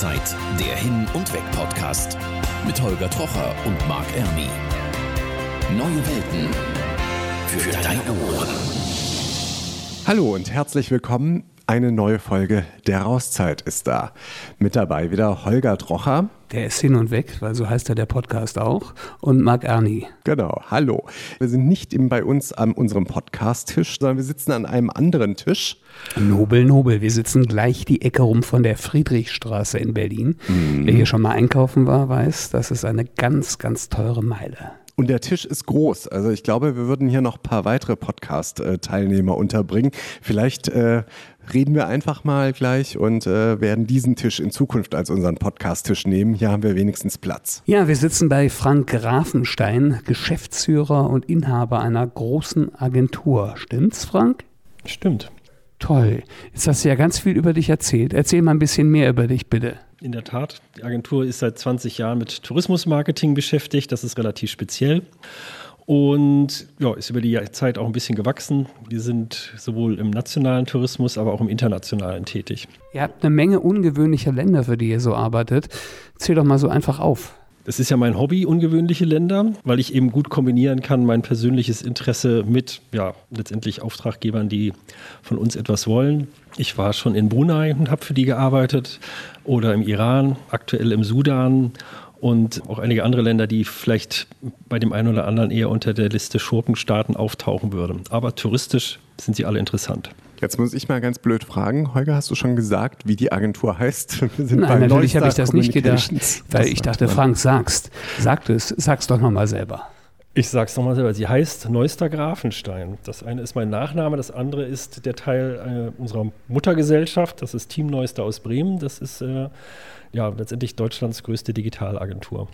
Rauszeit, der Hin- und Weg-Podcast mit Holger Trocher und Marc Ermi. Neue Welten für deine Ohren. Hallo und herzlich willkommen. Eine neue Folge der Rauszeit ist da. Mit dabei wieder Holger Trocher. Der ist hin und weg, weil so heißt ja der Podcast auch. Und Marc Erni. Genau, hallo. Wir sind nicht eben bei uns an unserem Podcast-Tisch, sondern wir sitzen an einem anderen Tisch. Nobel, nobel. Wir sitzen gleich die Ecke rum von der Friedrichstraße in Berlin. Mhm. Wer hier schon mal einkaufen war, weiß, das ist eine ganz, ganz teure Meile. Und der Tisch ist groß. Also ich glaube, wir würden hier noch ein paar weitere Podcast-Teilnehmer unterbringen. Vielleicht äh, reden wir einfach mal gleich und äh, werden diesen Tisch in Zukunft als unseren Podcast-Tisch nehmen. Hier haben wir wenigstens Platz. Ja, wir sitzen bei Frank Grafenstein, Geschäftsführer und Inhaber einer großen Agentur. Stimmt's, Frank? Stimmt. Toll. Jetzt hast du ja ganz viel über dich erzählt. Erzähl mal ein bisschen mehr über dich, bitte. In der Tat, die Agentur ist seit 20 Jahren mit Tourismusmarketing beschäftigt. Das ist relativ speziell. Und ja, ist über die Zeit auch ein bisschen gewachsen. Wir sind sowohl im nationalen Tourismus, aber auch im internationalen tätig. Ihr habt eine Menge ungewöhnlicher Länder, für die ihr so arbeitet. Zähl doch mal so einfach auf. Es ist ja mein Hobby, ungewöhnliche Länder, weil ich eben gut kombinieren kann, mein persönliches Interesse mit, ja, letztendlich Auftraggebern, die von uns etwas wollen. Ich war schon in Brunei und habe für die gearbeitet oder im Iran, aktuell im Sudan und auch einige andere Länder, die vielleicht bei dem einen oder anderen eher unter der Liste Schurkenstaaten auftauchen würden. Aber touristisch sind sie alle interessant. Jetzt muss ich mal ganz blöd fragen. Holger, hast du schon gesagt, wie die Agentur heißt? Nein, natürlich habe ich das nicht gedacht, weil ich dachte, Frank, sagst. Sag es, sag's doch nochmal selber. Ich sag's nochmal selber. Sie heißt Neuster Grafenstein. Das eine ist mein Nachname, das andere ist der Teil äh, unserer Muttergesellschaft. Das ist Team Neuster aus Bremen. Das ist äh, ja letztendlich Deutschlands größte Digitalagentur.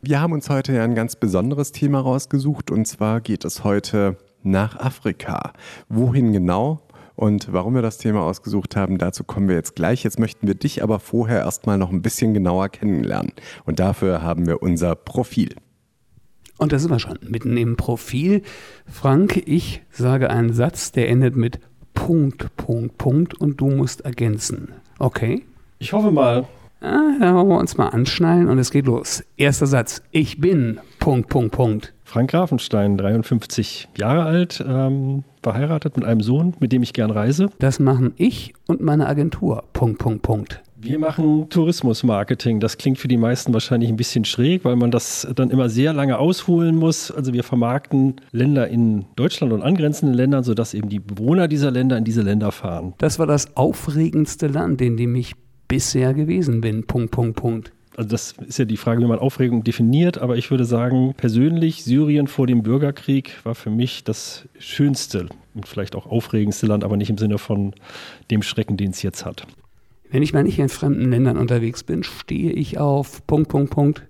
Wir haben uns heute ja ein ganz besonderes Thema rausgesucht und zwar geht es heute nach Afrika. Wohin genau? Und warum wir das Thema ausgesucht haben, dazu kommen wir jetzt gleich. Jetzt möchten wir dich aber vorher erstmal noch ein bisschen genauer kennenlernen. Und dafür haben wir unser Profil. Und da sind wir schon mitten im Profil. Frank, ich sage einen Satz, der endet mit Punkt, Punkt, Punkt und du musst ergänzen. Okay? Ich hoffe mal. Ah, da wollen wir uns mal anschnallen und es geht los. Erster Satz. Ich bin Punkt, Punkt, Punkt. Frank Grafenstein, 53 Jahre alt, ähm, verheiratet mit einem Sohn, mit dem ich gern reise. Das machen ich und meine Agentur. Punkt, Punkt, Punkt. Wir machen Tourismusmarketing. Das klingt für die meisten wahrscheinlich ein bisschen schräg, weil man das dann immer sehr lange ausholen muss. Also wir vermarkten Länder in Deutschland und angrenzenden Ländern, sodass eben die Bewohner dieser Länder in diese Länder fahren. Das war das aufregendste Land, in dem ich bisher gewesen bin. Punkt, Punkt, Punkt also das ist ja die Frage, wie man Aufregung definiert, aber ich würde sagen, persönlich Syrien vor dem Bürgerkrieg war für mich das schönste und vielleicht auch aufregendste Land, aber nicht im Sinne von dem Schrecken, den es jetzt hat. Wenn ich mal nicht in fremden Ländern unterwegs bin, stehe ich auf Punkt, Punkt, Punkt.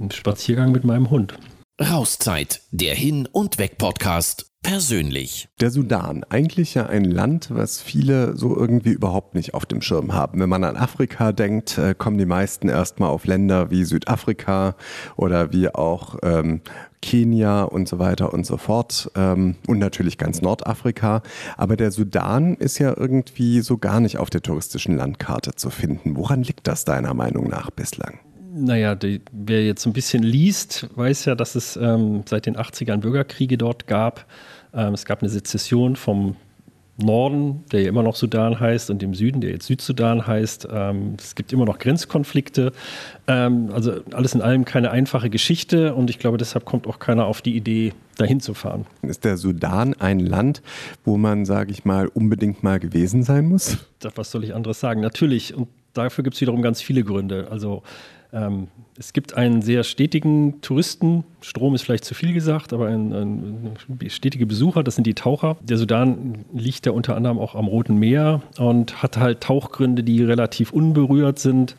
Ein Spaziergang mit meinem Hund. Rauszeit, der Hin- und Weg-Podcast persönlich. Der Sudan, eigentlich ja ein Land, was viele so irgendwie überhaupt nicht auf dem Schirm haben. Wenn man an Afrika denkt, äh, kommen die meisten erstmal auf Länder wie Südafrika oder wie auch ähm, Kenia und so weiter und so fort ähm, und natürlich ganz Nordafrika. Aber der Sudan ist ja irgendwie so gar nicht auf der touristischen Landkarte zu finden. Woran liegt das deiner Meinung nach bislang? Naja, die, wer jetzt ein bisschen liest, weiß ja, dass es ähm, seit den 80ern Bürgerkriege dort gab. Ähm, es gab eine Sezession vom Norden, der ja immer noch Sudan heißt, und dem Süden, der jetzt Südsudan heißt. Ähm, es gibt immer noch Grenzkonflikte. Ähm, also alles in allem keine einfache Geschichte und ich glaube, deshalb kommt auch keiner auf die Idee, dahin zu fahren. Ist der Sudan ein Land, wo man, sage ich mal, unbedingt mal gewesen sein muss? Das, was soll ich anderes sagen? Natürlich. Und dafür gibt es wiederum ganz viele Gründe. Also ähm, es gibt einen sehr stetigen Touristenstrom, ist vielleicht zu viel gesagt, aber ein, ein, stetige Besucher, das sind die Taucher. Der Sudan liegt ja unter anderem auch am Roten Meer und hat halt Tauchgründe, die relativ unberührt sind.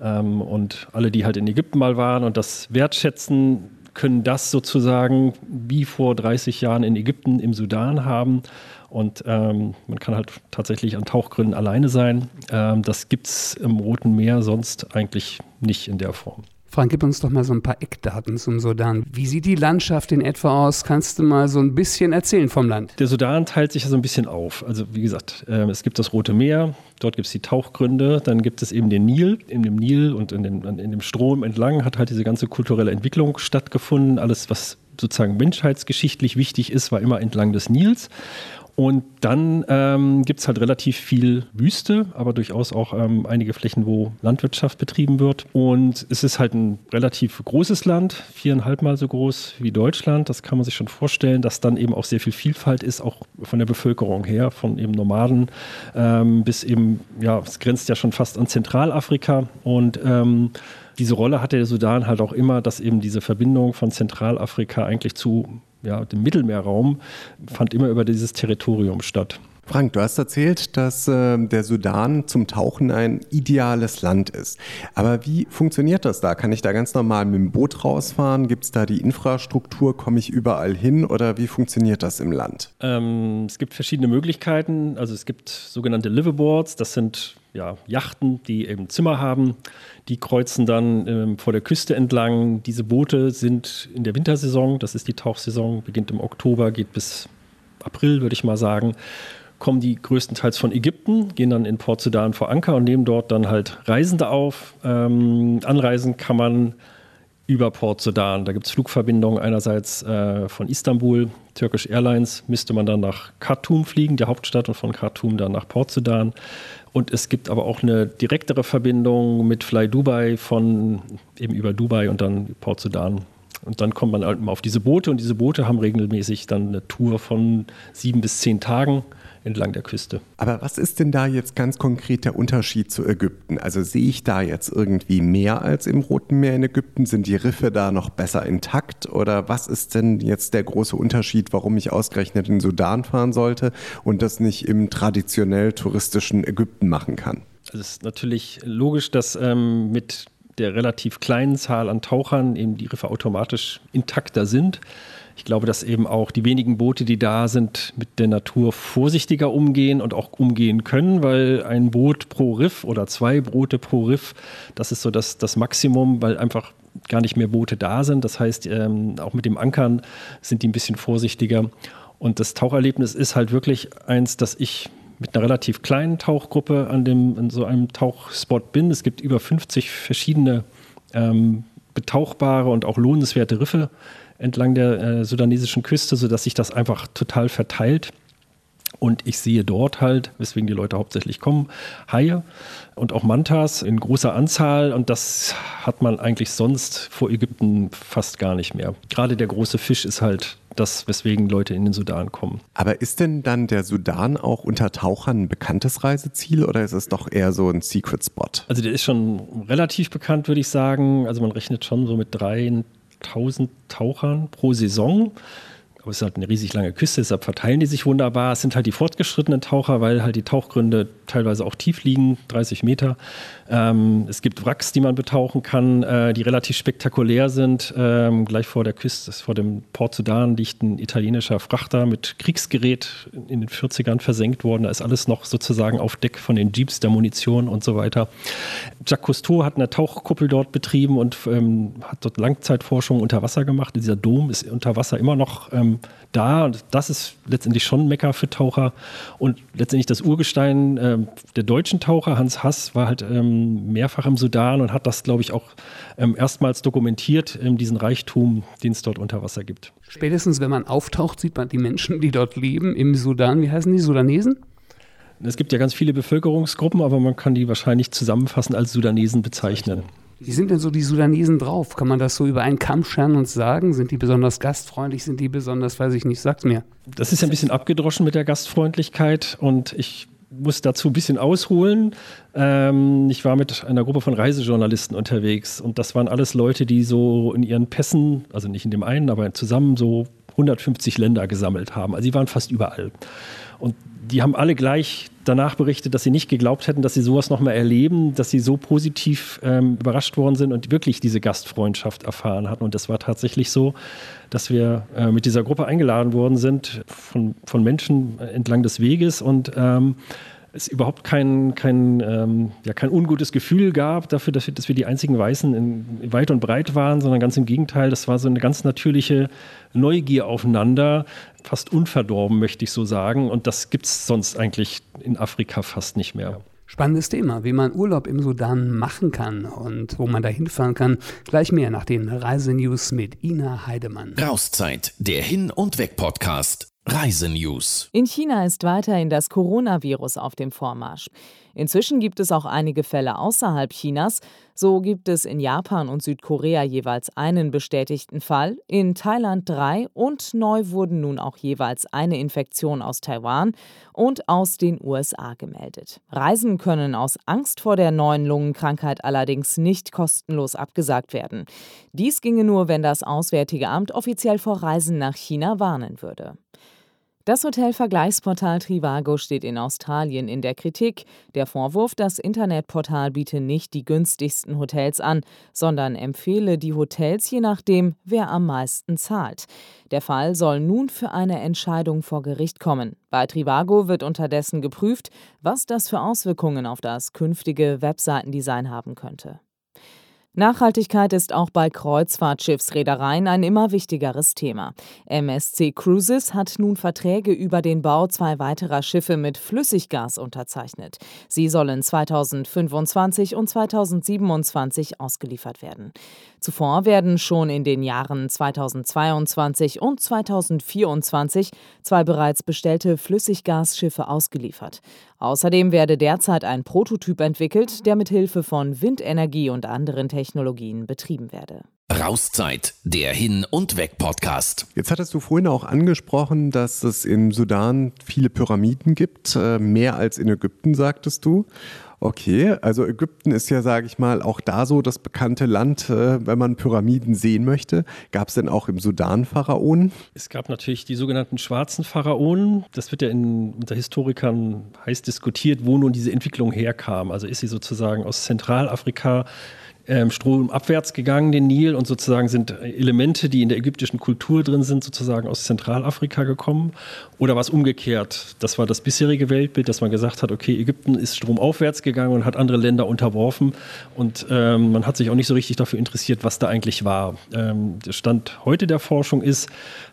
Ähm, und alle, die halt in Ägypten mal waren und das wertschätzen, können das sozusagen wie vor 30 Jahren in Ägypten im Sudan haben. Und ähm, man kann halt tatsächlich an Tauchgründen alleine sein. Ähm, das gibt es im Roten Meer sonst eigentlich nicht in der Form. Frank, gib uns doch mal so ein paar Eckdaten zum Sudan. Wie sieht die Landschaft in etwa aus? Kannst du mal so ein bisschen erzählen vom Land? Der Sudan teilt sich ja so ein bisschen auf. Also wie gesagt, äh, es gibt das Rote Meer, Dort gibt es die Tauchgründe, dann gibt es eben den Nil. In dem Nil und in dem, in dem Strom entlang hat halt diese ganze kulturelle Entwicklung stattgefunden. Alles, was sozusagen menschheitsgeschichtlich wichtig ist, war immer entlang des Nils. Und dann ähm, gibt es halt relativ viel Wüste, aber durchaus auch ähm, einige Flächen, wo Landwirtschaft betrieben wird. Und es ist halt ein relativ großes Land, viereinhalb Mal so groß wie Deutschland. Das kann man sich schon vorstellen, dass dann eben auch sehr viel Vielfalt ist, auch von der Bevölkerung her, von eben Nomaden ähm, bis eben, ja, es grenzt ja schon fast an Zentralafrika. Und ähm, diese Rolle hatte der Sudan halt auch immer, dass eben diese Verbindung von Zentralafrika eigentlich zu ja, dem Mittelmeerraum fand immer über dieses Territorium statt. Frank, du hast erzählt, dass äh, der Sudan zum Tauchen ein ideales Land ist. Aber wie funktioniert das da? Kann ich da ganz normal mit dem Boot rausfahren? Gibt es da die Infrastruktur? Komme ich überall hin? Oder wie funktioniert das im Land? Ähm, es gibt verschiedene Möglichkeiten. Also es gibt sogenannte Liveaboards. Das sind ja, Yachten, die eben Zimmer haben. Die kreuzen dann ähm, vor der Küste entlang. Diese Boote sind in der Wintersaison, das ist die Tauchsaison, beginnt im Oktober, geht bis April, würde ich mal sagen kommen die größtenteils von Ägypten, gehen dann in Port Sudan vor Anker und nehmen dort dann halt Reisende auf. Ähm, anreisen kann man über Port Sudan. Da gibt es Flugverbindungen einerseits äh, von Istanbul, Turkish Airlines, müsste man dann nach Khartoum fliegen, der Hauptstadt, und von Khartoum dann nach Port Sudan. Und es gibt aber auch eine direktere Verbindung mit Fly Dubai von eben über Dubai und dann Port Sudan. Und dann kommt man halt auf diese Boote und diese Boote haben regelmäßig dann eine Tour von sieben bis zehn Tagen entlang der Küste. Aber was ist denn da jetzt ganz konkret der Unterschied zu Ägypten? Also sehe ich da jetzt irgendwie mehr als im Roten Meer in Ägypten? Sind die Riffe da noch besser intakt? Oder was ist denn jetzt der große Unterschied, warum ich ausgerechnet in Sudan fahren sollte und das nicht im traditionell touristischen Ägypten machen kann? Also es ist natürlich logisch, dass ähm, mit der relativ kleinen Zahl an Tauchern eben die Riffe automatisch intakter sind. Ich glaube, dass eben auch die wenigen Boote, die da sind, mit der Natur vorsichtiger umgehen und auch umgehen können, weil ein Boot pro Riff oder zwei Boote pro Riff, das ist so das, das Maximum, weil einfach gar nicht mehr Boote da sind. Das heißt, ähm, auch mit dem Ankern sind die ein bisschen vorsichtiger. Und das Taucherlebnis ist halt wirklich eins, dass ich mit einer relativ kleinen Tauchgruppe an dem, in so einem Tauchspot bin. Es gibt über 50 verschiedene ähm, betauchbare und auch lohnenswerte Riffe entlang der äh, sudanesischen Küste, sodass sich das einfach total verteilt. Und ich sehe dort halt, weswegen die Leute hauptsächlich kommen, Haie und auch Mantas in großer Anzahl. Und das hat man eigentlich sonst vor Ägypten fast gar nicht mehr. Gerade der große Fisch ist halt das, weswegen Leute in den Sudan kommen. Aber ist denn dann der Sudan auch unter Tauchern ein bekanntes Reiseziel oder ist es doch eher so ein Secret Spot? Also der ist schon relativ bekannt, würde ich sagen. Also man rechnet schon so mit drei, 1000 Tauchern pro Saison. Aber es ist halt eine riesig lange Küste, deshalb verteilen die sich wunderbar. Es sind halt die fortgeschrittenen Taucher, weil halt die Tauchgründe teilweise auch tief liegen, 30 Meter. Ähm, es gibt Wracks, die man betauchen kann, äh, die relativ spektakulär sind. Ähm, gleich vor der Küste, vor dem Port Sudan, liegt ein italienischer Frachter mit Kriegsgerät in den 40ern versenkt worden. Da ist alles noch sozusagen auf Deck von den Jeeps, der Munition und so weiter. Jacques Cousteau hat eine Tauchkuppel dort betrieben und ähm, hat dort Langzeitforschung unter Wasser gemacht. Dieser Dom ist unter Wasser immer noch ähm, da. Und das ist letztendlich schon ein Mecker für Taucher. Und letztendlich das Urgestein äh, der deutschen Taucher, Hans Hass, war halt ähm, mehrfach im Sudan und hat das, glaube ich, auch ähm, erstmals dokumentiert, ähm, diesen Reichtum, den es dort unter Wasser gibt. Spätestens, wenn man auftaucht, sieht man die Menschen, die dort leben im Sudan. Wie heißen die Sudanesen? Es gibt ja ganz viele Bevölkerungsgruppen, aber man kann die wahrscheinlich zusammenfassend als Sudanesen bezeichnen. Wie sind denn so die Sudanesen drauf? Kann man das so über einen Kamm scheren und sagen? Sind die besonders gastfreundlich? Sind die besonders, weiß ich nicht, sag's mir. Das ist ein bisschen abgedroschen mit der Gastfreundlichkeit und ich muss dazu ein bisschen ausholen. Ähm, ich war mit einer Gruppe von Reisejournalisten unterwegs und das waren alles Leute, die so in ihren Pässen, also nicht in dem einen, aber zusammen so 150 Länder gesammelt haben. Also sie waren fast überall. Und die haben alle gleich danach berichtet, dass sie nicht geglaubt hätten, dass sie sowas nochmal erleben, dass sie so positiv ähm, überrascht worden sind und wirklich diese Gastfreundschaft erfahren hatten. Und das war tatsächlich so, dass wir äh, mit dieser Gruppe eingeladen worden sind von, von Menschen entlang des Weges und ähm, es überhaupt kein, kein, ähm, ja, kein ungutes Gefühl gab dafür, dass wir, dass wir die einzigen Weißen in, weit und breit waren, sondern ganz im Gegenteil, das war so eine ganz natürliche Neugier aufeinander, fast unverdorben, möchte ich so sagen. Und das gibt es sonst eigentlich in Afrika fast nicht mehr. Spannendes Thema, wie man Urlaub im Sudan machen kann und wo man da hinfahren kann. Gleich mehr nach den Reisenews mit Ina Heidemann. Rauszeit, der Hin- und Weg-Podcast. Reisenews. In China ist weiterhin das Coronavirus auf dem Vormarsch. Inzwischen gibt es auch einige Fälle außerhalb Chinas. So gibt es in Japan und Südkorea jeweils einen bestätigten Fall, in Thailand drei und neu wurden nun auch jeweils eine Infektion aus Taiwan und aus den USA gemeldet. Reisen können aus Angst vor der neuen Lungenkrankheit allerdings nicht kostenlos abgesagt werden. Dies ginge nur, wenn das Auswärtige Amt offiziell vor Reisen nach China warnen würde. Das Hotelvergleichsportal Trivago steht in Australien in der Kritik. Der Vorwurf, das Internetportal biete nicht die günstigsten Hotels an, sondern empfehle die Hotels je nachdem, wer am meisten zahlt. Der Fall soll nun für eine Entscheidung vor Gericht kommen. Bei Trivago wird unterdessen geprüft, was das für Auswirkungen auf das künftige Webseitendesign haben könnte. Nachhaltigkeit ist auch bei Kreuzfahrtschiffsreedereien ein immer wichtigeres Thema. MSC Cruises hat nun Verträge über den Bau zwei weiterer Schiffe mit Flüssiggas unterzeichnet. Sie sollen 2025 und 2027 ausgeliefert werden. Zuvor werden schon in den Jahren 2022 und 2024 zwei bereits bestellte Flüssiggasschiffe ausgeliefert. Außerdem werde derzeit ein Prototyp entwickelt, der mit Hilfe von Windenergie und anderen Technologien betrieben werde. Rauszeit, der Hin- und Weg-Podcast. Jetzt hattest du vorhin auch angesprochen, dass es im Sudan viele Pyramiden gibt, äh, mehr als in Ägypten, sagtest du. Okay, also Ägypten ist ja, sage ich mal, auch da so das bekannte Land, äh, wenn man Pyramiden sehen möchte. Gab es denn auch im Sudan Pharaonen? Es gab natürlich die sogenannten schwarzen Pharaonen. Das wird ja in, unter Historikern heiß diskutiert, wo nun diese Entwicklung herkam. Also ist sie sozusagen aus Zentralafrika ähm, stromabwärts gegangen, den Nil, und sozusagen sind Elemente, die in der ägyptischen Kultur drin sind, sozusagen aus Zentralafrika gekommen. Oder war es umgekehrt? Das war das bisherige Weltbild, dass man gesagt hat, okay, Ägypten ist stromaufwärts gegangen und hat andere Länder unterworfen. Und ähm, man hat sich auch nicht so richtig dafür interessiert, was da eigentlich war. Ähm, der Stand heute der Forschung ist,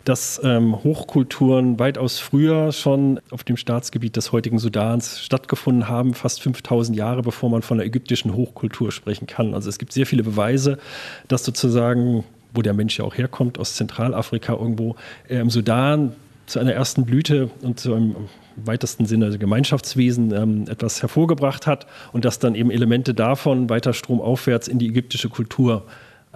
dass ähm, Hochkulturen weitaus früher schon auf dem Staatsgebiet des heutigen Sudans stattgefunden haben, fast 5000 Jahre bevor man von der ägyptischen Hochkultur sprechen kann. Also es gibt sehr viele Beweise, dass sozusagen, wo der Mensch ja auch herkommt, aus Zentralafrika irgendwo äh, im Sudan zu einer ersten Blüte und zu einem weitesten Sinne Gemeinschaftswesen ähm, etwas hervorgebracht hat und dass dann eben Elemente davon weiter stromaufwärts in die ägyptische Kultur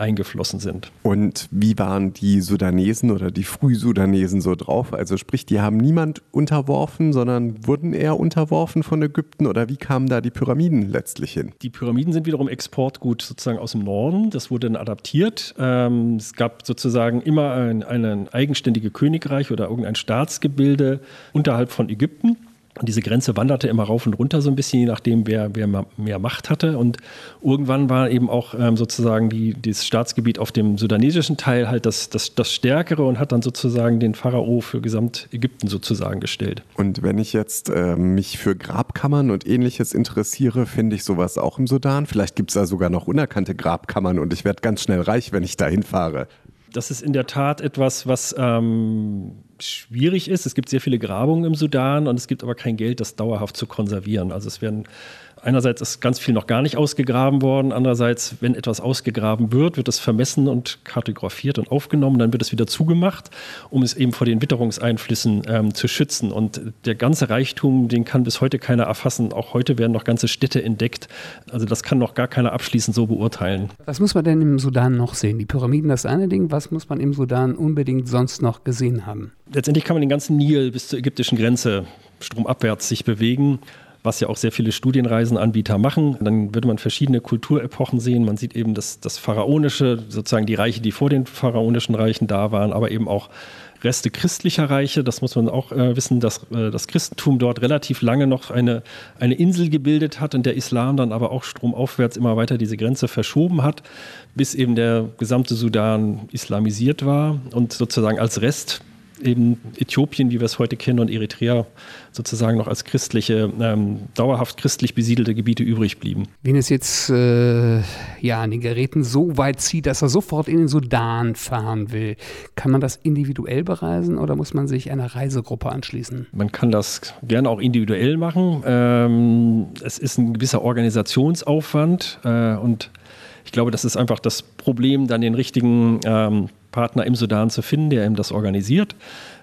eingeflossen sind. Und wie waren die Sudanesen oder die Frühsudanesen so drauf? Also sprich, die haben niemand unterworfen, sondern wurden eher unterworfen von Ägypten oder wie kamen da die Pyramiden letztlich hin? Die Pyramiden sind wiederum Exportgut sozusagen aus dem Norden. Das wurde dann adaptiert. Ähm, es gab sozusagen immer ein, ein eigenständige Königreich oder irgendein Staatsgebilde unterhalb von Ägypten. Und diese Grenze wanderte immer rauf und runter so ein bisschen, je nachdem, wer, wer mehr Macht hatte. Und irgendwann war eben auch ähm, sozusagen die, das Staatsgebiet auf dem sudanesischen Teil halt das, das, das Stärkere und hat dann sozusagen den Pharao für Gesamtägypten sozusagen gestellt. Und wenn ich jetzt äh, mich für Grabkammern und ähnliches interessiere, finde ich sowas auch im Sudan. Vielleicht gibt es da sogar noch unerkannte Grabkammern und ich werde ganz schnell reich, wenn ich da hinfahre. Das ist in der Tat etwas, was ähm, schwierig ist. Es gibt sehr viele Grabungen im Sudan und es gibt aber kein Geld, das dauerhaft zu konservieren. Also es werden einerseits ist ganz viel noch gar nicht ausgegraben worden, andererseits, wenn etwas ausgegraben wird, wird es vermessen und kartografiert und aufgenommen, dann wird es wieder zugemacht, um es eben vor den Witterungseinflüssen ähm, zu schützen. Und der ganze Reichtum, den kann bis heute keiner erfassen. Auch heute werden noch ganze Städte entdeckt. Also das kann noch gar keiner abschließend so beurteilen. Was muss man denn im Sudan noch sehen? Die Pyramiden, das eine Ding. Was muss man im Sudan unbedingt sonst noch gesehen haben? letztendlich kann man den ganzen Nil bis zur ägyptischen Grenze stromabwärts sich bewegen was ja auch sehr viele Studienreisenanbieter machen. Dann würde man verschiedene Kulturepochen sehen. Man sieht eben das, das Pharaonische, sozusagen die Reiche, die vor den pharaonischen Reichen da waren, aber eben auch Reste christlicher Reiche. Das muss man auch äh, wissen, dass äh, das Christentum dort relativ lange noch eine, eine Insel gebildet hat und der Islam dann aber auch stromaufwärts immer weiter diese Grenze verschoben hat, bis eben der gesamte Sudan islamisiert war und sozusagen als Rest eben Äthiopien, wie wir es heute kennen, und Eritrea sozusagen noch als christliche, ähm, dauerhaft christlich besiedelte Gebiete übrig blieben. Wenn es jetzt äh, ja an den Geräten so weit zieht, dass er sofort in den Sudan fahren will, kann man das individuell bereisen oder muss man sich einer Reisegruppe anschließen? Man kann das gerne auch individuell machen. Ähm, es ist ein gewisser Organisationsaufwand äh, und ich glaube, das ist einfach das Problem, dann den richtigen ähm, Partner im Sudan zu finden, der ihm das organisiert.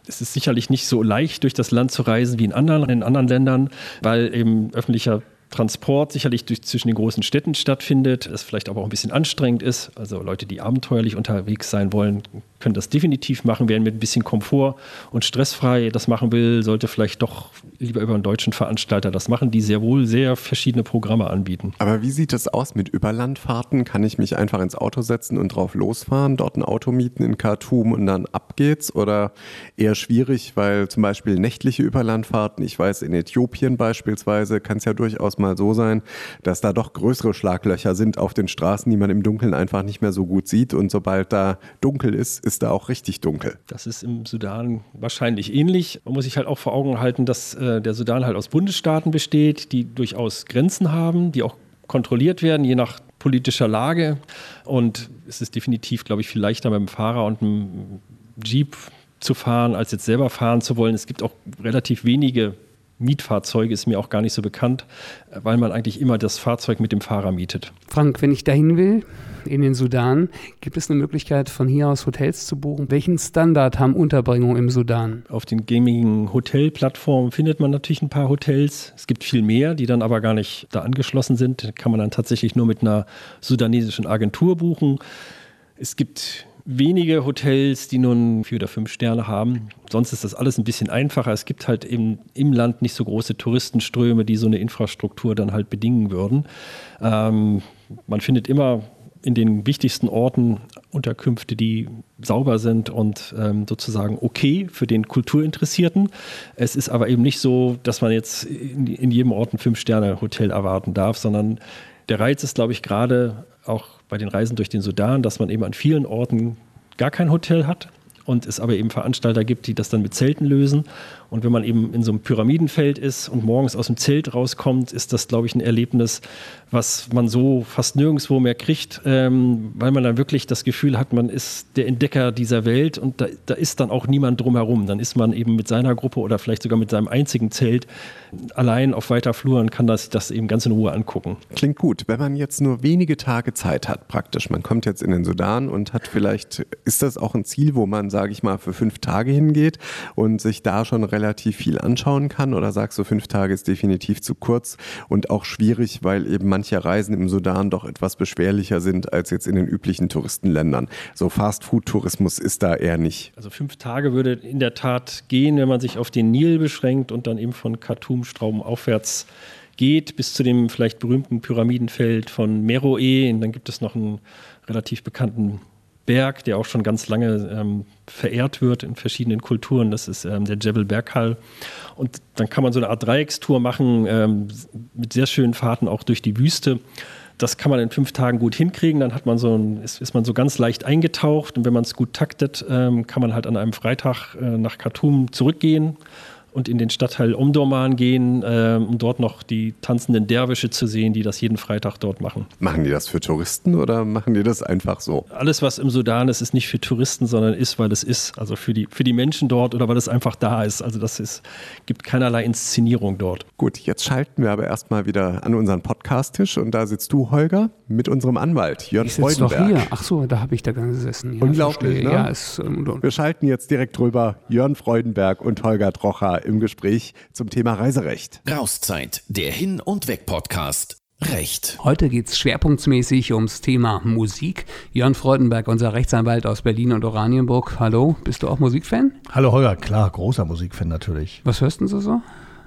Es ist sicherlich nicht so leicht, durch das Land zu reisen wie in anderen, in anderen Ländern, weil eben öffentlicher Transport sicherlich durch, zwischen den großen Städten stattfindet, es vielleicht aber auch ein bisschen anstrengend ist. Also Leute, die abenteuerlich unterwegs sein wollen, können das definitiv machen, wer mit ein bisschen Komfort und stressfrei das machen will, sollte vielleicht doch lieber über einen deutschen Veranstalter das machen, die sehr wohl sehr verschiedene Programme anbieten. Aber wie sieht es aus mit Überlandfahrten? Kann ich mich einfach ins Auto setzen und drauf losfahren, dort ein Auto mieten in Khartoum und dann ab geht's? Oder eher schwierig, weil zum Beispiel nächtliche Überlandfahrten, ich weiß, in Äthiopien beispielsweise kann es ja durchaus mal so sein, dass da doch größere Schlaglöcher sind auf den Straßen, die man im Dunkeln einfach nicht mehr so gut sieht. Und sobald da dunkel ist, ist da auch richtig dunkel. Das ist im Sudan wahrscheinlich ähnlich. Man muss sich halt auch vor Augen halten, dass äh, der Sudan halt aus Bundesstaaten besteht, die durchaus Grenzen haben, die auch kontrolliert werden, je nach politischer Lage. Und es ist definitiv, glaube ich, viel leichter mit dem Fahrer und einem Jeep zu fahren, als jetzt selber fahren zu wollen. Es gibt auch relativ wenige Mietfahrzeuge, ist mir auch gar nicht so bekannt, weil man eigentlich immer das Fahrzeug mit dem Fahrer mietet. Frank, wenn ich dahin will, in den Sudan. Gibt es eine Möglichkeit, von hier aus Hotels zu buchen? Welchen Standard haben Unterbringungen im Sudan? Auf den gängigen Hotelplattformen findet man natürlich ein paar Hotels. Es gibt viel mehr, die dann aber gar nicht da angeschlossen sind. Kann man dann tatsächlich nur mit einer sudanesischen Agentur buchen. Es gibt wenige Hotels, die nun vier oder fünf Sterne haben. Sonst ist das alles ein bisschen einfacher. Es gibt halt eben im Land nicht so große Touristenströme, die so eine Infrastruktur dann halt bedingen würden. Ähm, man findet immer in den wichtigsten Orten Unterkünfte, die sauber sind und ähm, sozusagen okay für den Kulturinteressierten. Es ist aber eben nicht so, dass man jetzt in, in jedem Ort ein Fünf-Sterne-Hotel erwarten darf, sondern der Reiz ist, glaube ich, gerade auch bei den Reisen durch den Sudan, dass man eben an vielen Orten gar kein Hotel hat und es aber eben Veranstalter gibt, die das dann mit Zelten lösen. Und wenn man eben in so einem Pyramidenfeld ist und morgens aus dem Zelt rauskommt, ist das, glaube ich, ein Erlebnis, was man so fast nirgendwo mehr kriegt, ähm, weil man dann wirklich das Gefühl hat, man ist der Entdecker dieser Welt und da, da ist dann auch niemand drumherum. Dann ist man eben mit seiner Gruppe oder vielleicht sogar mit seinem einzigen Zelt allein auf weiter Flur und kann das, das eben ganz in Ruhe angucken. Klingt gut. Wenn man jetzt nur wenige Tage Zeit hat, praktisch, man kommt jetzt in den Sudan und hat vielleicht, ist das auch ein Ziel, wo man, sage ich mal, für fünf Tage hingeht und sich da schon relativ viel anschauen kann? Oder sagst du, fünf Tage ist definitiv zu kurz und auch schwierig, weil eben manche Reisen im Sudan doch etwas beschwerlicher sind als jetzt in den üblichen Touristenländern? So Fast-Food-Tourismus ist da eher nicht. Also fünf Tage würde in der Tat gehen, wenn man sich auf den Nil beschränkt und dann eben von Khartoum Strom aufwärts geht, bis zu dem vielleicht berühmten Pyramidenfeld von Meroe. Und dann gibt es noch einen relativ bekannten Berg, der auch schon ganz lange ähm, verehrt wird in verschiedenen Kulturen. Das ist ähm, der Jebel Berghal. Und dann kann man so eine Art Dreieckstour machen ähm, mit sehr schönen Fahrten auch durch die Wüste. Das kann man in fünf Tagen gut hinkriegen. Dann hat man so ein, ist, ist man so ganz leicht eingetaucht. Und wenn man es gut taktet, ähm, kann man halt an einem Freitag äh, nach Khartoum zurückgehen und in den Stadtteil Omdurman gehen, äh, um dort noch die tanzenden Derwische zu sehen, die das jeden Freitag dort machen. Machen die das für Touristen oder machen die das einfach so? Alles, was im Sudan ist, ist nicht für Touristen, sondern ist, weil es ist. Also für die, für die Menschen dort oder weil es einfach da ist. Also das ist, gibt keinerlei Inszenierung dort. Gut, jetzt schalten wir aber erstmal wieder an unseren Podcast-Tisch und da sitzt du, Holger, mit unserem Anwalt, Jörn ich Freudenberg. Doch hier. Ach so, da habe ich da gesessen. Ja, Unglaublich, ne? Ja, es, ähm, wir schalten jetzt direkt rüber. Jörn Freudenberg und Holger Trocher im Gespräch zum Thema Reiserecht. Rauszeit, der Hin- und Weg-Podcast. Recht. Heute geht es schwerpunktmäßig ums Thema Musik. Jörn Freudenberg, unser Rechtsanwalt aus Berlin und Oranienburg. Hallo, bist du auch Musikfan? Hallo Holger, klar, großer Musikfan natürlich. Was hörst du so?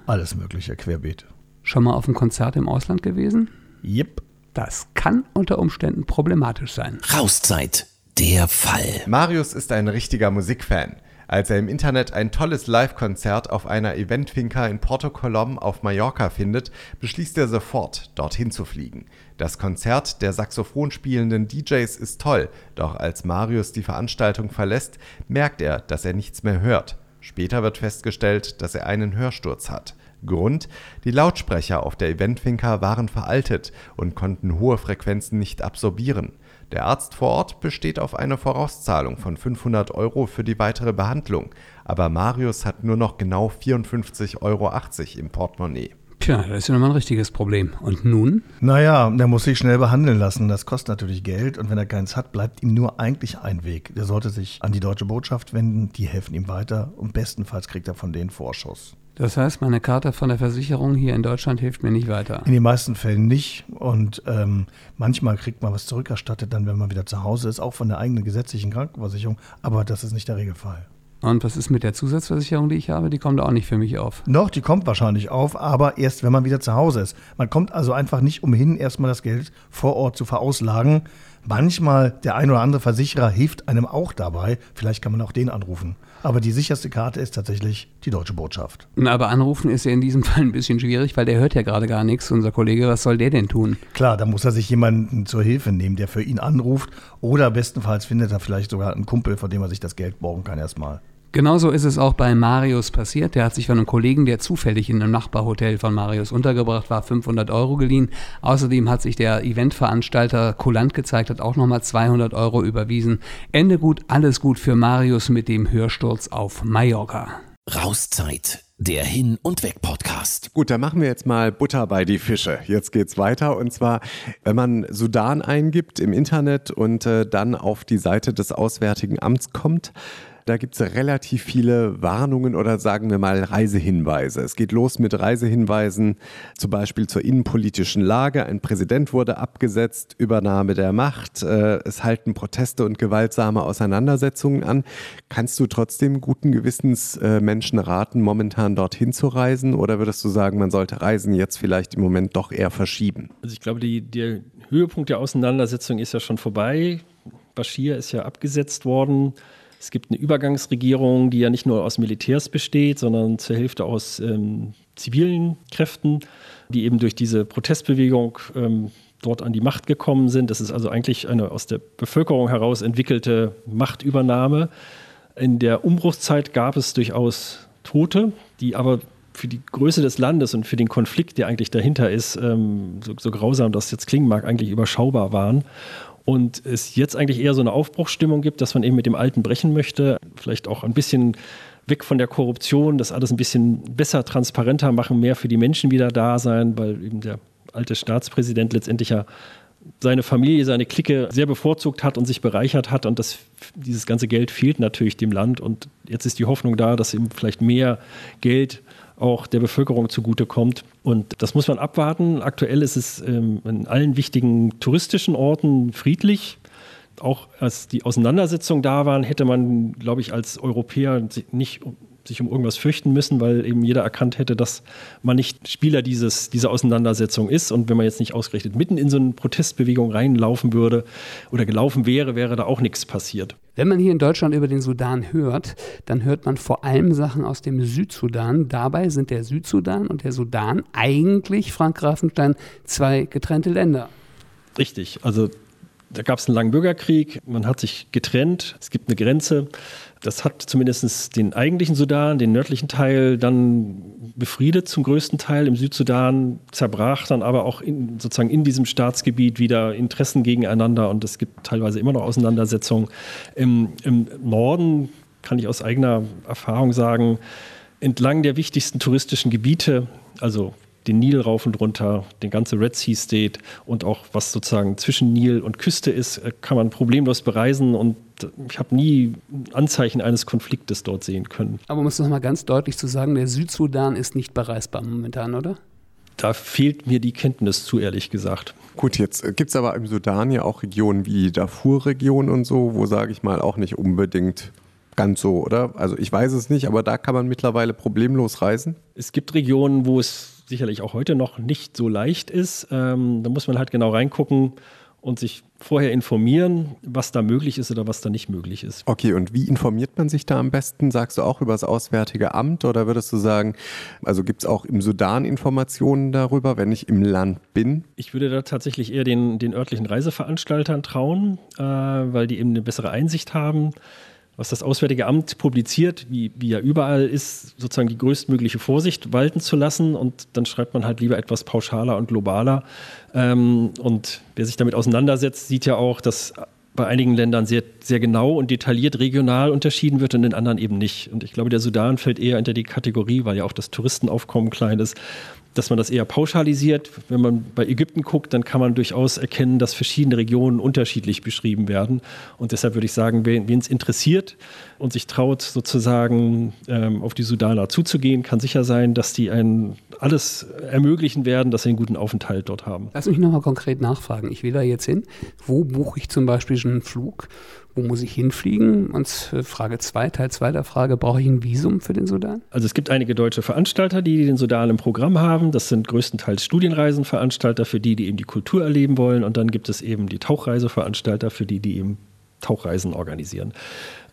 Alles mögliche, querbeet. Schon mal auf einem Konzert im Ausland gewesen? Yep. Das kann unter Umständen problematisch sein. Rauszeit, der Fall. Marius ist ein richtiger Musikfan. Als er im Internet ein tolles Live-Konzert auf einer Eventfinca in Porto Colom auf Mallorca findet, beschließt er sofort, dorthin zu fliegen. Das Konzert der Saxophon spielenden DJs ist toll, doch als Marius die Veranstaltung verlässt, merkt er, dass er nichts mehr hört. Später wird festgestellt, dass er einen Hörsturz hat. Grund: Die Lautsprecher auf der Eventfinca waren veraltet und konnten hohe Frequenzen nicht absorbieren. Der Arzt vor Ort besteht auf eine Vorauszahlung von 500 Euro für die weitere Behandlung, aber Marius hat nur noch genau 54,80 Euro im Portemonnaie. Tja, das ist ja nochmal ein richtiges Problem. Und nun? Naja, der muss sich schnell behandeln lassen. Das kostet natürlich Geld. Und wenn er keins hat, bleibt ihm nur eigentlich ein Weg. Der sollte sich an die deutsche Botschaft wenden. Die helfen ihm weiter. Und bestenfalls kriegt er von denen Vorschuss. Das heißt, meine Karte von der Versicherung hier in Deutschland hilft mir nicht weiter. In den meisten Fällen nicht. Und ähm, manchmal kriegt man was zurückerstattet, dann, wenn man wieder zu Hause ist, auch von der eigenen gesetzlichen Krankenversicherung. Aber das ist nicht der Regelfall. Und was ist mit der Zusatzversicherung, die ich habe? Die kommt auch nicht für mich auf. Doch, die kommt wahrscheinlich auf, aber erst, wenn man wieder zu Hause ist. Man kommt also einfach nicht umhin, erstmal das Geld vor Ort zu verauslagen. Manchmal der ein oder andere Versicherer hilft einem auch dabei. Vielleicht kann man auch den anrufen. Aber die sicherste Karte ist tatsächlich die deutsche Botschaft. Aber anrufen ist ja in diesem Fall ein bisschen schwierig, weil der hört ja gerade gar nichts. Unser Kollege, was soll der denn tun? Klar, da muss er sich jemanden zur Hilfe nehmen, der für ihn anruft. Oder bestenfalls findet er vielleicht sogar einen Kumpel, von dem er sich das Geld borgen kann erstmal. Genauso ist es auch bei Marius passiert. Der hat sich von einem Kollegen, der zufällig in einem Nachbarhotel von Marius untergebracht war, 500 Euro geliehen. Außerdem hat sich der Eventveranstalter kulant gezeigt, hat auch nochmal 200 Euro überwiesen. Ende gut, alles gut für Marius mit dem Hörsturz auf Mallorca. Rauszeit. Der Hin- und Weg-Podcast. Gut, dann machen wir jetzt mal Butter bei die Fische. Jetzt geht's weiter. Und zwar, wenn man Sudan eingibt im Internet und äh, dann auf die Seite des Auswärtigen Amts kommt, da gibt es relativ viele Warnungen oder sagen wir mal Reisehinweise. Es geht los mit Reisehinweisen, zum Beispiel zur innenpolitischen Lage. Ein Präsident wurde abgesetzt, Übernahme der Macht. Äh, es halten Proteste und gewaltsame Auseinandersetzungen an. Kannst du trotzdem guten Gewissens äh, Menschen raten, momentan dorthin zu reisen? Oder würdest du sagen, man sollte Reisen jetzt vielleicht im Moment doch eher verschieben? Also ich glaube, die, der Höhepunkt der Auseinandersetzung ist ja schon vorbei. Bashir ist ja abgesetzt worden. Es gibt eine Übergangsregierung, die ja nicht nur aus Militärs besteht, sondern zur Hälfte aus ähm, zivilen Kräften, die eben durch diese Protestbewegung ähm, dort an die Macht gekommen sind. Das ist also eigentlich eine aus der Bevölkerung heraus entwickelte Machtübernahme. In der Umbruchszeit gab es durchaus Tote, die aber für die Größe des Landes und für den Konflikt, der eigentlich dahinter ist, ähm, so, so grausam das jetzt klingen mag, eigentlich überschaubar waren und es jetzt eigentlich eher so eine Aufbruchsstimmung gibt, dass man eben mit dem Alten brechen möchte, vielleicht auch ein bisschen weg von der Korruption, das alles ein bisschen besser, transparenter machen, mehr für die Menschen wieder da sein, weil eben der alte Staatspräsident letztendlich ja seine Familie, seine Clique sehr bevorzugt hat und sich bereichert hat und das, dieses ganze Geld fehlt natürlich dem Land und jetzt ist die Hoffnung da, dass eben vielleicht mehr Geld auch der Bevölkerung zugutekommt. Und das muss man abwarten. Aktuell ist es ähm, in allen wichtigen touristischen Orten friedlich. Auch als die Auseinandersetzungen da waren, hätte man, glaube ich, als Europäer nicht sich um irgendwas fürchten müssen, weil eben jeder erkannt hätte, dass man nicht Spieler dieses, dieser Auseinandersetzung ist. Und wenn man jetzt nicht ausgerechnet mitten in so eine Protestbewegung reinlaufen würde oder gelaufen wäre, wäre da auch nichts passiert. Wenn man hier in Deutschland über den Sudan hört, dann hört man vor allem Sachen aus dem Südsudan. Dabei sind der Südsudan und der Sudan eigentlich, Frank Grafenstein, zwei getrennte Länder. Richtig, also da gab es einen langen Bürgerkrieg, man hat sich getrennt, es gibt eine Grenze. Das hat zumindest den eigentlichen Sudan, den nördlichen Teil, dann befriedet zum größten Teil. Im Südsudan zerbrach dann aber auch in, sozusagen in diesem Staatsgebiet wieder Interessen gegeneinander und es gibt teilweise immer noch Auseinandersetzungen. Im, im Norden kann ich aus eigener Erfahrung sagen, entlang der wichtigsten touristischen Gebiete, also den Nil rauf und runter, den ganze Red Sea State und auch was sozusagen zwischen Nil und Küste ist, äh, kann man problemlos bereisen und ich habe nie Anzeichen eines Konfliktes dort sehen können. Aber um es nochmal ganz deutlich zu sagen, der Südsudan ist nicht bereisbar momentan, oder? Da fehlt mir die Kenntnis zu, ehrlich gesagt. Gut, jetzt äh, gibt es aber im Sudan ja auch Regionen wie die Darfur-Region und so, wo, sage ich mal, auch nicht unbedingt ganz so, oder? Also ich weiß es nicht, aber da kann man mittlerweile problemlos reisen. Es gibt Regionen, wo es sicherlich auch heute noch nicht so leicht ist. Ähm, da muss man halt genau reingucken und sich vorher informieren, was da möglich ist oder was da nicht möglich ist. Okay, und wie informiert man sich da am besten? Sagst du auch über das Auswärtige Amt oder würdest du sagen, also gibt es auch im Sudan Informationen darüber, wenn ich im Land bin? Ich würde da tatsächlich eher den, den örtlichen Reiseveranstaltern trauen, äh, weil die eben eine bessere Einsicht haben. Was das Auswärtige Amt publiziert, wie, wie ja überall ist, sozusagen die größtmögliche Vorsicht walten zu lassen. Und dann schreibt man halt lieber etwas pauschaler und globaler. Ähm, und wer sich damit auseinandersetzt, sieht ja auch, dass bei einigen Ländern sehr, sehr genau und detailliert regional unterschieden wird und in anderen eben nicht. Und ich glaube, der Sudan fällt eher unter die Kategorie, weil ja auch das Touristenaufkommen klein ist, dass man das eher pauschalisiert. Wenn man bei Ägypten guckt, dann kann man durchaus erkennen, dass verschiedene Regionen unterschiedlich beschrieben werden. Und deshalb würde ich sagen, wen es interessiert und sich traut, sozusagen ähm, auf die Sudaner zuzugehen, kann sicher sein, dass die ein, alles ermöglichen werden, dass sie einen guten Aufenthalt dort haben. Lass mich nochmal konkret nachfragen. Ich will da jetzt hin. Wo buche ich zum Beispiel schon einen Flug? Wo muss ich hinfliegen? Und äh, Frage 2, Teil 2 der Frage, brauche ich ein Visum für den Sudan? Also es gibt einige deutsche Veranstalter, die den Sudan im Programm haben. Das sind größtenteils Studienreisenveranstalter für die, die eben die Kultur erleben wollen. Und dann gibt es eben die Tauchreiseveranstalter für die, die eben Tauchreisen organisieren.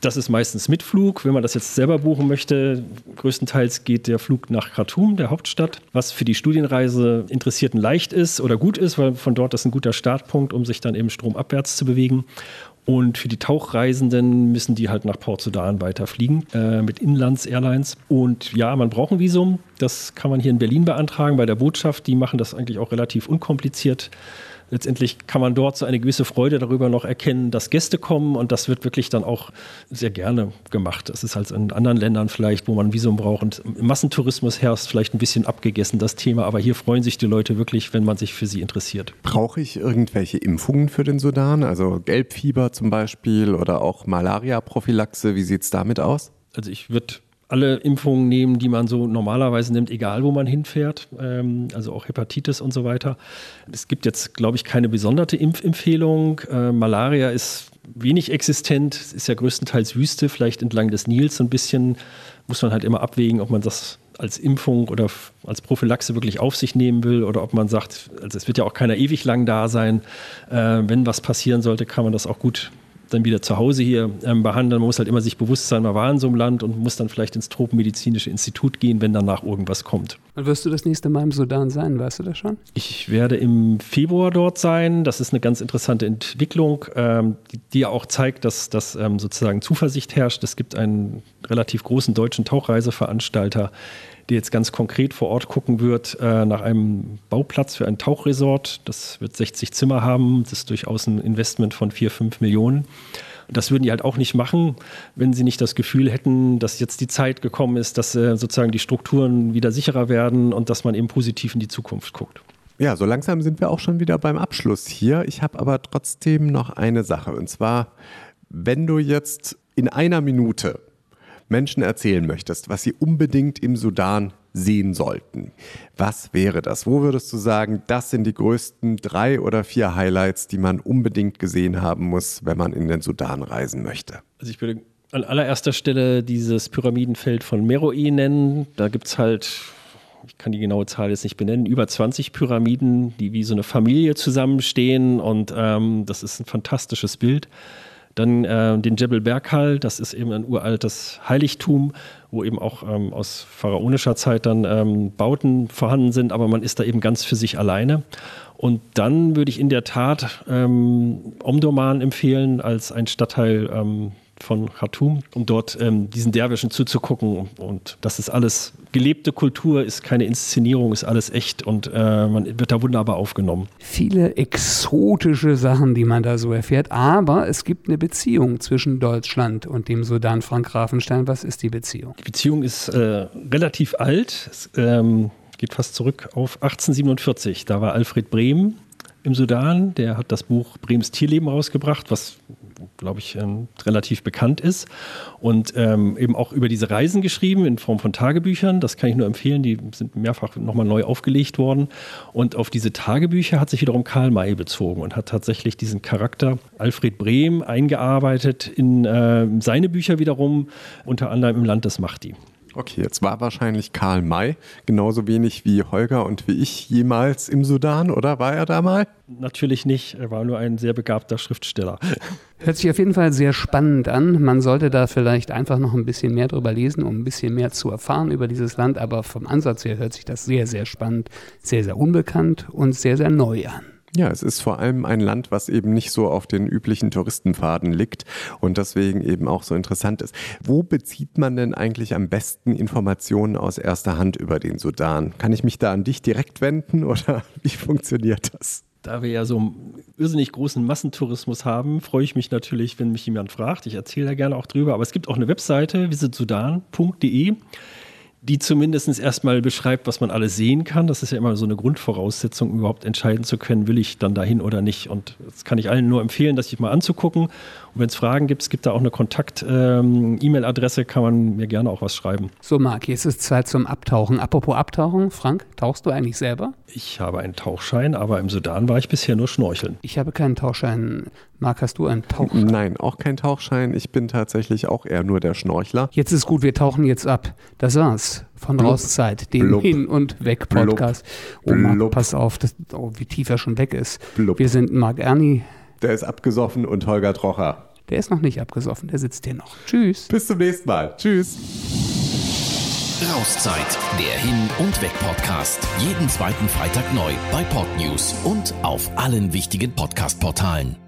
Das ist meistens mit Flug. Wenn man das jetzt selber buchen möchte, größtenteils geht der Flug nach Khartoum, der Hauptstadt, was für die Studienreise Interessierten leicht ist oder gut ist, weil von dort ist ein guter Startpunkt, um sich dann eben stromabwärts zu bewegen. Und für die Tauchreisenden müssen die halt nach Port Sudan weiterfliegen äh, mit Inlands-Airlines. Und ja, man braucht ein Visum. Das kann man hier in Berlin beantragen bei der Botschaft. Die machen das eigentlich auch relativ unkompliziert letztendlich kann man dort so eine gewisse Freude darüber noch erkennen, dass Gäste kommen und das wird wirklich dann auch sehr gerne gemacht. Das ist halt in anderen Ländern vielleicht, wo man ein Visum braucht und im Massentourismus herrscht vielleicht ein bisschen abgegessen das Thema, aber hier freuen sich die Leute wirklich, wenn man sich für sie interessiert. Brauche ich irgendwelche Impfungen für den Sudan, also Gelbfieber zum Beispiel oder auch Malaria-Prophylaxe? Wie sieht es damit aus? Also ich würde alle Impfungen nehmen, die man so normalerweise nimmt, egal wo man hinfährt, ähm, also auch Hepatitis und so weiter. Es gibt jetzt, glaube ich, keine besondere Impfempfehlung. Äh, Malaria ist wenig existent, ist ja größtenteils Wüste, vielleicht entlang des Nils so ein bisschen. Muss man halt immer abwägen, ob man das als Impfung oder als Prophylaxe wirklich auf sich nehmen will oder ob man sagt, also es wird ja auch keiner ewig lang da sein. Äh, wenn was passieren sollte, kann man das auch gut dann wieder zu Hause hier ähm, behandeln. Man muss halt immer sich bewusst sein, man war in so einem Land und muss dann vielleicht ins Tropenmedizinische Institut gehen, wenn danach irgendwas kommt. Wann wirst du das nächste Mal im Sudan sein? Weißt du das schon? Ich werde im Februar dort sein. Das ist eine ganz interessante Entwicklung, ähm, die, die auch zeigt, dass, dass ähm, sozusagen Zuversicht herrscht. Es gibt einen relativ großen deutschen Tauchreiseveranstalter, der jetzt ganz konkret vor Ort gucken wird äh, nach einem Bauplatz für ein Tauchresort. Das wird 60 Zimmer haben. Das ist durchaus ein Investment von 4, 5 Millionen. Das würden die halt auch nicht machen, wenn sie nicht das Gefühl hätten, dass jetzt die Zeit gekommen ist, dass äh, sozusagen die Strukturen wieder sicherer werden und dass man eben positiv in die Zukunft guckt. Ja, so langsam sind wir auch schon wieder beim Abschluss hier. Ich habe aber trotzdem noch eine Sache. Und zwar, wenn du jetzt in einer Minute Menschen erzählen möchtest, was sie unbedingt im Sudan sehen sollten, was wäre das? Wo würdest du sagen, das sind die größten drei oder vier Highlights, die man unbedingt gesehen haben muss, wenn man in den Sudan reisen möchte? Also ich würde an allererster Stelle dieses Pyramidenfeld von Meroe nennen. Da gibt es halt ich kann die genaue Zahl jetzt nicht benennen, über 20 Pyramiden, die wie so eine Familie zusammenstehen und ähm, das ist ein fantastisches Bild. Dann äh, den Jebel Berghal, das ist eben ein uraltes Heiligtum, wo eben auch ähm, aus pharaonischer Zeit dann ähm, Bauten vorhanden sind, aber man ist da eben ganz für sich alleine. Und dann würde ich in der Tat ähm, Omdurman empfehlen als ein Stadtteil ähm, von Khartoum, um dort ähm, diesen Derwischen zuzugucken. Und das ist alles gelebte Kultur, ist keine Inszenierung, ist alles echt und äh, man wird da wunderbar aufgenommen. Viele exotische Sachen, die man da so erfährt, aber es gibt eine Beziehung zwischen Deutschland und dem Sudan Frank Grafenstein. Was ist die Beziehung? Die Beziehung ist äh, relativ alt. Es ähm, geht fast zurück auf 1847. Da war Alfred Brehm im Sudan, der hat das Buch Brems Tierleben rausgebracht, was glaube ich, ähm, relativ bekannt ist. Und ähm, eben auch über diese Reisen geschrieben in Form von Tagebüchern. Das kann ich nur empfehlen. Die sind mehrfach nochmal neu aufgelegt worden. Und auf diese Tagebücher hat sich wiederum Karl May bezogen und hat tatsächlich diesen Charakter Alfred Brehm eingearbeitet in äh, seine Bücher wiederum, unter anderem im Land des Mahdi. Okay, jetzt war wahrscheinlich Karl May genauso wenig wie Holger und wie ich jemals im Sudan, oder war er da mal? Natürlich nicht, er war nur ein sehr begabter Schriftsteller. Hört sich auf jeden Fall sehr spannend an. Man sollte da vielleicht einfach noch ein bisschen mehr drüber lesen, um ein bisschen mehr zu erfahren über dieses Land, aber vom Ansatz her hört sich das sehr, sehr spannend, sehr, sehr unbekannt und sehr, sehr neu an. Ja, es ist vor allem ein Land, was eben nicht so auf den üblichen Touristenpfaden liegt und deswegen eben auch so interessant ist. Wo bezieht man denn eigentlich am besten Informationen aus erster Hand über den Sudan? Kann ich mich da an dich direkt wenden oder wie funktioniert das? Da wir ja so einen irrsinnig großen Massentourismus haben, freue ich mich natürlich, wenn mich jemand fragt. Ich erzähle da gerne auch drüber. Aber es gibt auch eine Webseite, visitsudan.de die zumindest erstmal beschreibt, was man alles sehen kann. Das ist ja immer so eine Grundvoraussetzung, um überhaupt entscheiden zu können, will ich dann dahin oder nicht. Und das kann ich allen nur empfehlen, das sich mal anzugucken. Und wenn es Fragen gibt, es gibt da auch eine Kontakt-E-Mail-Adresse, ähm, kann man mir gerne auch was schreiben. So, Marc, jetzt ist Zeit zum Abtauchen. Apropos Abtauchen, Frank, tauchst du eigentlich selber? Ich habe einen Tauchschein, aber im Sudan war ich bisher nur schnorcheln. Ich habe keinen Tauchschein. Marc, hast du einen Tauchschein? Nein, auch kein Tauchschein. Ich bin tatsächlich auch eher nur der Schnorchler. Jetzt ist gut, wir tauchen jetzt ab. Das war's von Blub. Rauszeit, dem Blub. Hin- und Weg-Podcast. Oh, Marc, pass auf, das, oh, wie tief er schon weg ist. Blub. Wir sind Marc Erni. Der ist abgesoffen und Holger Trocher. Der ist noch nicht abgesoffen, der sitzt hier noch. Tschüss. Bis zum nächsten Mal. Tschüss. Rauszeit, der Hin- und Weg-Podcast. Jeden zweiten Freitag neu bei Podnews und auf allen wichtigen Podcast-Portalen.